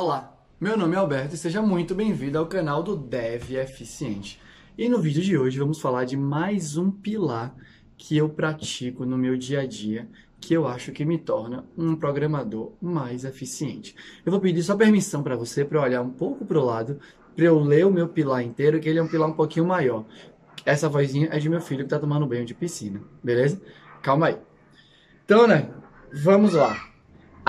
Olá, meu nome é Alberto e seja muito bem-vindo ao canal do Dev Eficiente. E no vídeo de hoje vamos falar de mais um pilar que eu pratico no meu dia a dia, que eu acho que me torna um programador mais eficiente. Eu vou pedir só permissão para você para olhar um pouco para o lado, para eu ler o meu pilar inteiro, que ele é um pilar um pouquinho maior. Essa vozinha é de meu filho que está tomando banho de piscina, beleza? Calma aí. Então, né, vamos lá.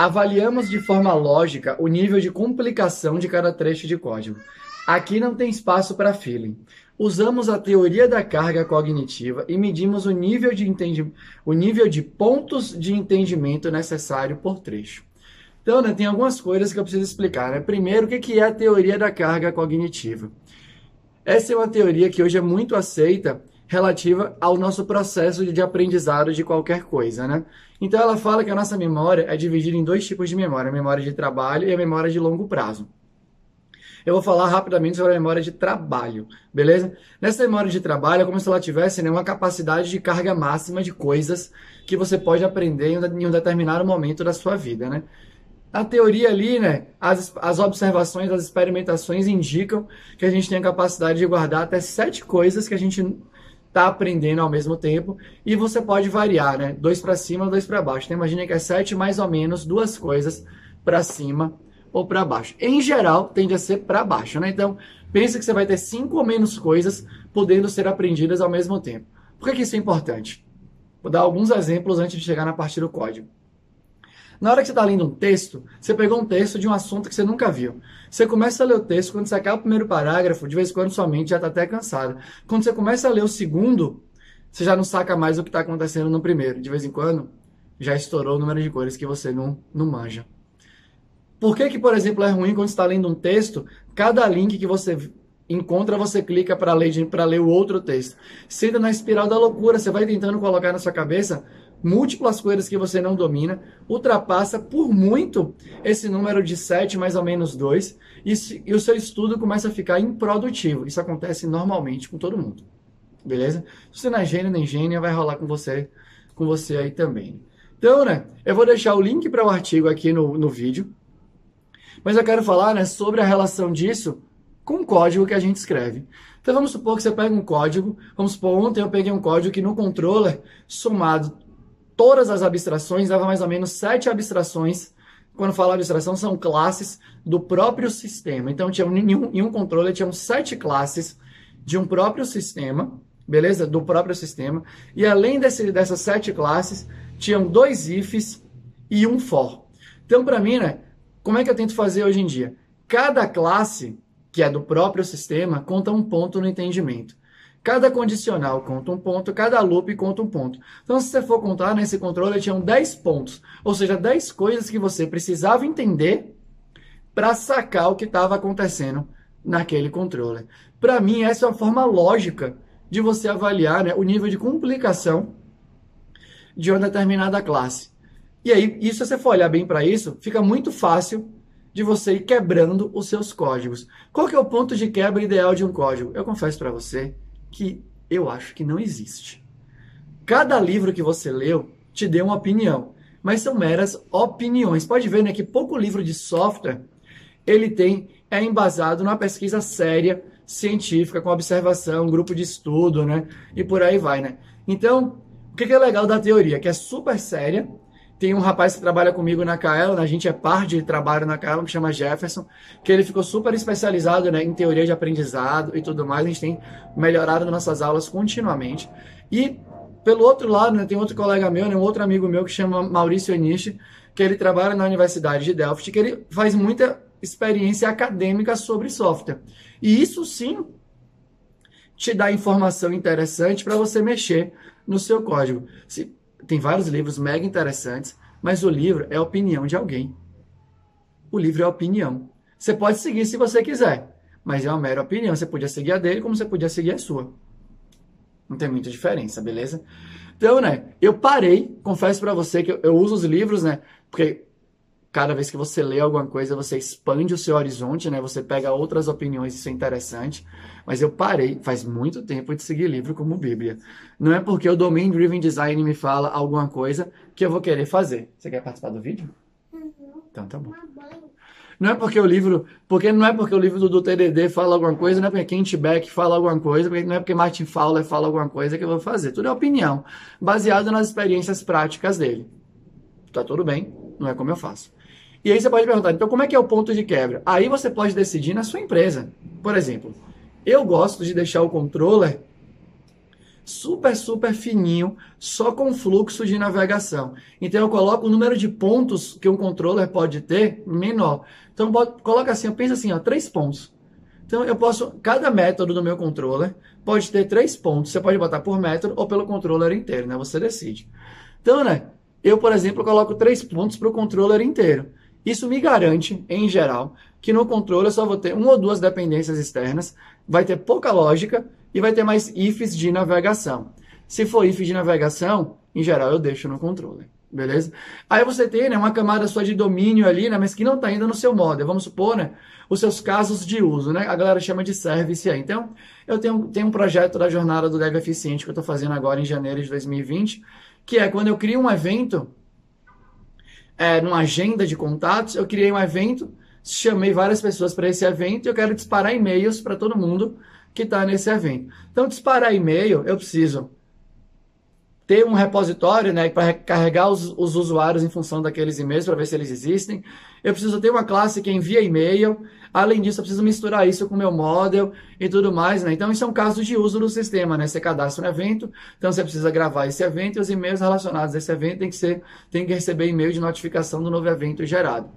Avaliamos de forma lógica o nível de complicação de cada trecho de código. Aqui não tem espaço para feeling. Usamos a teoria da carga cognitiva e medimos o nível de, entendi... o nível de pontos de entendimento necessário por trecho. Então, né, tem algumas coisas que eu preciso explicar. Né? Primeiro, o que é a teoria da carga cognitiva? Essa é uma teoria que hoje é muito aceita relativa ao nosso processo de aprendizado de qualquer coisa, né? Então ela fala que a nossa memória é dividida em dois tipos de memória, a memória de trabalho e a memória de longo prazo. Eu vou falar rapidamente sobre a memória de trabalho, beleza? Nessa memória de trabalho é como se ela tivesse né, uma capacidade de carga máxima de coisas que você pode aprender em um determinado momento da sua vida, né? A teoria ali, né, as, as observações, as experimentações indicam que a gente tem a capacidade de guardar até sete coisas que a gente está aprendendo ao mesmo tempo e você pode variar, né? Dois para cima, dois para baixo. Então imagine que é sete mais ou menos duas coisas para cima ou para baixo. Em geral, tende a ser para baixo, né? Então pensa que você vai ter cinco ou menos coisas podendo ser aprendidas ao mesmo tempo. Por que, que isso é importante? Vou dar alguns exemplos antes de chegar na parte do código. Na hora que você está lendo um texto, você pegou um texto de um assunto que você nunca viu. Você começa a ler o texto, quando você acaba o primeiro parágrafo, de vez em quando sua mente já está até cansada. Quando você começa a ler o segundo, você já não saca mais o que está acontecendo no primeiro. De vez em quando, já estourou o número de cores que você não, não manja. Por que, que, por exemplo, é ruim quando está lendo um texto, cada link que você encontra, você clica para ler, ler o outro texto. Sendo na espiral da loucura, você vai tentando colocar na sua cabeça múltiplas coisas que você não domina, ultrapassa por muito esse número de 7, mais ou menos 2, e, e, o seu estudo começa a ficar improdutivo. Isso acontece normalmente com todo mundo. Beleza? Se você não é gênio nem gênia, vai rolar com você, com você aí também. Então, né, eu vou deixar o link para o artigo aqui no, no vídeo, mas eu quero falar né, sobre a relação disso com o código que a gente escreve. Então vamos supor que você pega um código, vamos supor ontem eu peguei um código que no controller, somado todas as abstrações, dava mais ou menos sete abstrações. Quando falo abstração, são classes do próprio sistema. Então, tinha um, em um controle, tinham sete classes de um próprio sistema, beleza? Do próprio sistema. E além desse, dessas sete classes, tinham dois ifs e um for. Então, para mim, né, como é que eu tento fazer hoje em dia? Cada classe, que é do próprio sistema, conta um ponto no entendimento. Cada condicional conta um ponto, cada loop conta um ponto. Então, se você for contar nesse controle, tinham 10 pontos. Ou seja, 10 coisas que você precisava entender para sacar o que estava acontecendo naquele controle. Para mim, essa é uma forma lógica de você avaliar né, o nível de complicação de uma determinada classe. E aí, isso, se você for olhar bem para isso, fica muito fácil de você ir quebrando os seus códigos. Qual que é o ponto de quebra ideal de um código? Eu confesso para você que eu acho que não existe. Cada livro que você leu te deu uma opinião, mas são meras opiniões. Pode ver né, que pouco livro de software ele tem é embasado numa pesquisa séria, científica, com observação, grupo de estudo, né? E por aí vai, né? Então, o que é legal da teoria? Que é super séria, tem um rapaz que trabalha comigo na Kaelon, a gente é par de trabalho na Kaelon, que chama Jefferson, que ele ficou super especializado né, em teoria de aprendizado e tudo mais. A gente tem melhorado nossas aulas continuamente. E, pelo outro lado, né, tem outro colega meu, né, um outro amigo meu que chama Maurício Eniche, que ele trabalha na Universidade de Delft, que ele faz muita experiência acadêmica sobre software. E isso sim te dá informação interessante para você mexer no seu código. Se, tem vários livros mega interessantes, mas o livro é a opinião de alguém. O livro é a opinião. Você pode seguir se você quiser, mas é uma mera opinião. Você podia seguir a dele como você podia seguir a sua. Não tem muita diferença, beleza? Então, né, eu parei, confesso para você que eu, eu uso os livros, né, porque cada vez que você lê alguma coisa, você expande o seu horizonte, né? Você pega outras opiniões, isso é interessante. Mas eu parei, faz muito tempo, de seguir livro como Bíblia. Não é porque o Domain Driven Design me fala alguma coisa que eu vou querer fazer. Você quer participar do vídeo? Uhum. Então tá bom. Não é porque o livro, porque não é porque o livro do, TDD fala alguma coisa, não é porque Kent Beck fala alguma coisa, não é porque Martin Fowler fala alguma coisa que eu vou fazer. Tudo é opinião, baseado nas experiências práticas dele. Tá tudo bem, não é como eu faço. E aí você pode perguntar, então como é que é o ponto de quebra? Aí você pode decidir na sua empresa. Por exemplo, eu gosto de deixar o controller super, super fininho, só com fluxo de navegação. Então eu coloco o número de pontos que um controller pode ter menor. Então coloca assim, eu penso assim, ó, três pontos. Então eu posso, cada método do meu controller pode ter três pontos. Você pode botar por método ou pelo controller inteiro, né? Você decide. Então, né? Eu, por exemplo, coloco três pontos para o controller inteiro. Isso me garante, em geral, que no controle eu só vou ter uma ou duas dependências externas, vai ter pouca lógica e vai ter mais ifs de navegação. Se for if de navegação, em geral eu deixo no controle. Beleza? Aí você tem né, uma camada só de domínio ali, né, mas que não está ainda no seu model. Vamos supor, né, os seus casos de uso, né? A galera chama de service aí. Então, eu tenho, tenho um projeto da jornada do Dev Eficiente que eu estou fazendo agora em janeiro de 2020, que é quando eu crio um evento, é, numa agenda de contatos, eu criei um evento, chamei várias pessoas para esse evento e eu quero disparar e-mails para todo mundo que está nesse evento. Então, disparar e-mail, eu preciso ter um repositório né, para carregar os, os, usuários em função daqueles e-mails para ver se eles existem. Eu preciso ter uma classe que envia e-mail. Além disso, eu preciso misturar isso com o meu model e tudo mais. Né? Então, isso é um caso de uso do sistema. Né? Você cadastra um evento, então você precisa gravar esse evento e os e-mails relacionados a esse evento tem que, ser, tem que receber e-mail de notificação do novo evento gerado.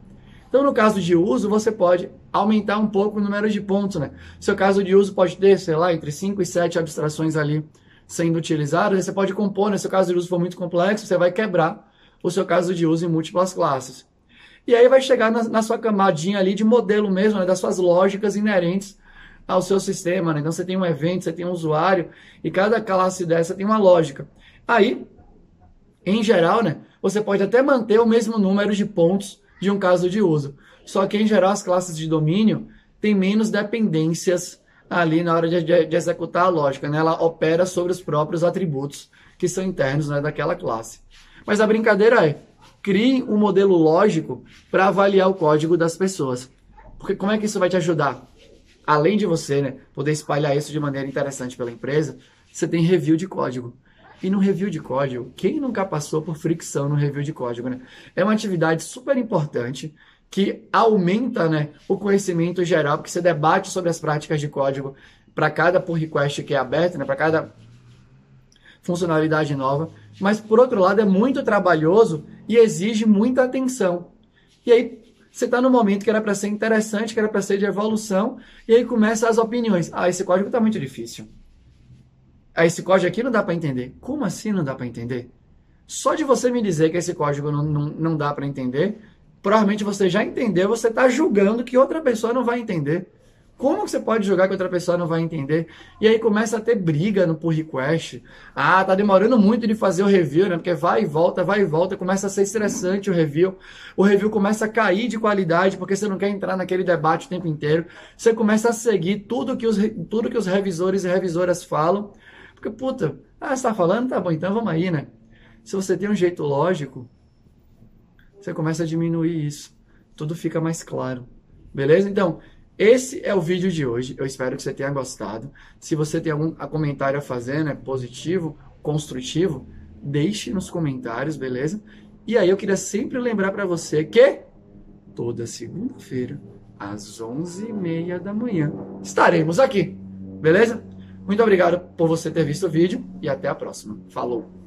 Então, no caso de uso, você pode aumentar um pouco o número de pontos, né? Seu caso de uso pode ter, sei lá, entre 5 e 7 abstrações ali sendo utilizadas. Você pode compor, né? Se o caso de uso for muito complexo, você vai quebrar o seu caso de uso em múltiplas classes. E aí vai chegar na, na sua camadinha ali de modelo mesmo, né? Das suas lógicas inerentes ao seu sistema, né? Então, você tem um evento, você tem um usuário, e cada classe dessa tem uma lógica. Aí, em geral, né? Você pode até manter o mesmo número de pontos de um caso de uso. Só que, em geral, as classes de domínio têm menos dependências ali na hora de, de, de executar a lógica. Né? Ela opera sobre os próprios atributos que são internos né, daquela classe. Mas a brincadeira é, crie um modelo lógico para avaliar o código das pessoas. Porque como é que isso vai te ajudar? Além de você né, poder espalhar isso de maneira interessante pela empresa, você tem review de código. E no review de código, quem nunca passou por fricção no review de código, né? É uma atividade super importante que aumenta né, o conhecimento geral, porque você debate sobre as práticas de código para cada pull request que é aberto, né, para cada funcionalidade nova. Mas, por outro lado, é muito trabalhoso e exige muita atenção. E aí, você está no momento que era para ser interessante, que era para ser de evolução, e aí começam as opiniões. Ah, esse código está muito difícil. Ah, esse código aqui não dá para entender. Como assim não dá para entender? Só de você me dizer que esse código não, não, não dá para entender, provavelmente você já entendeu, você está julgando que outra pessoa não vai entender. Como você pode julgar que outra pessoa não vai entender? E aí começa a ter briga no pull request. Ah, tá demorando muito de fazer o review, né? Porque vai e volta, vai e volta, começa a ser estressante o review. O review começa a cair de qualidade porque você não quer entrar naquele debate o tempo inteiro. Você começa a seguir tudo que os, tudo que os revisores e revisoras falam porque, puta, ah, você tá falando? Tá bom, então vamos aí, né? Se você tem um jeito lógico, você começa a diminuir isso. Tudo fica mais claro. Beleza? Então, esse é o vídeo de hoje. Eu espero que você tenha gostado. Se você tem algum comentário a fazer, né, positivo, construtivo, deixe nos comentários, beleza? E aí eu queria sempre lembrar para você que toda segunda-feira, às 11h30 da manhã, estaremos aqui, beleza? Muito obrigado por você ter visto o vídeo e até a próxima. Falou!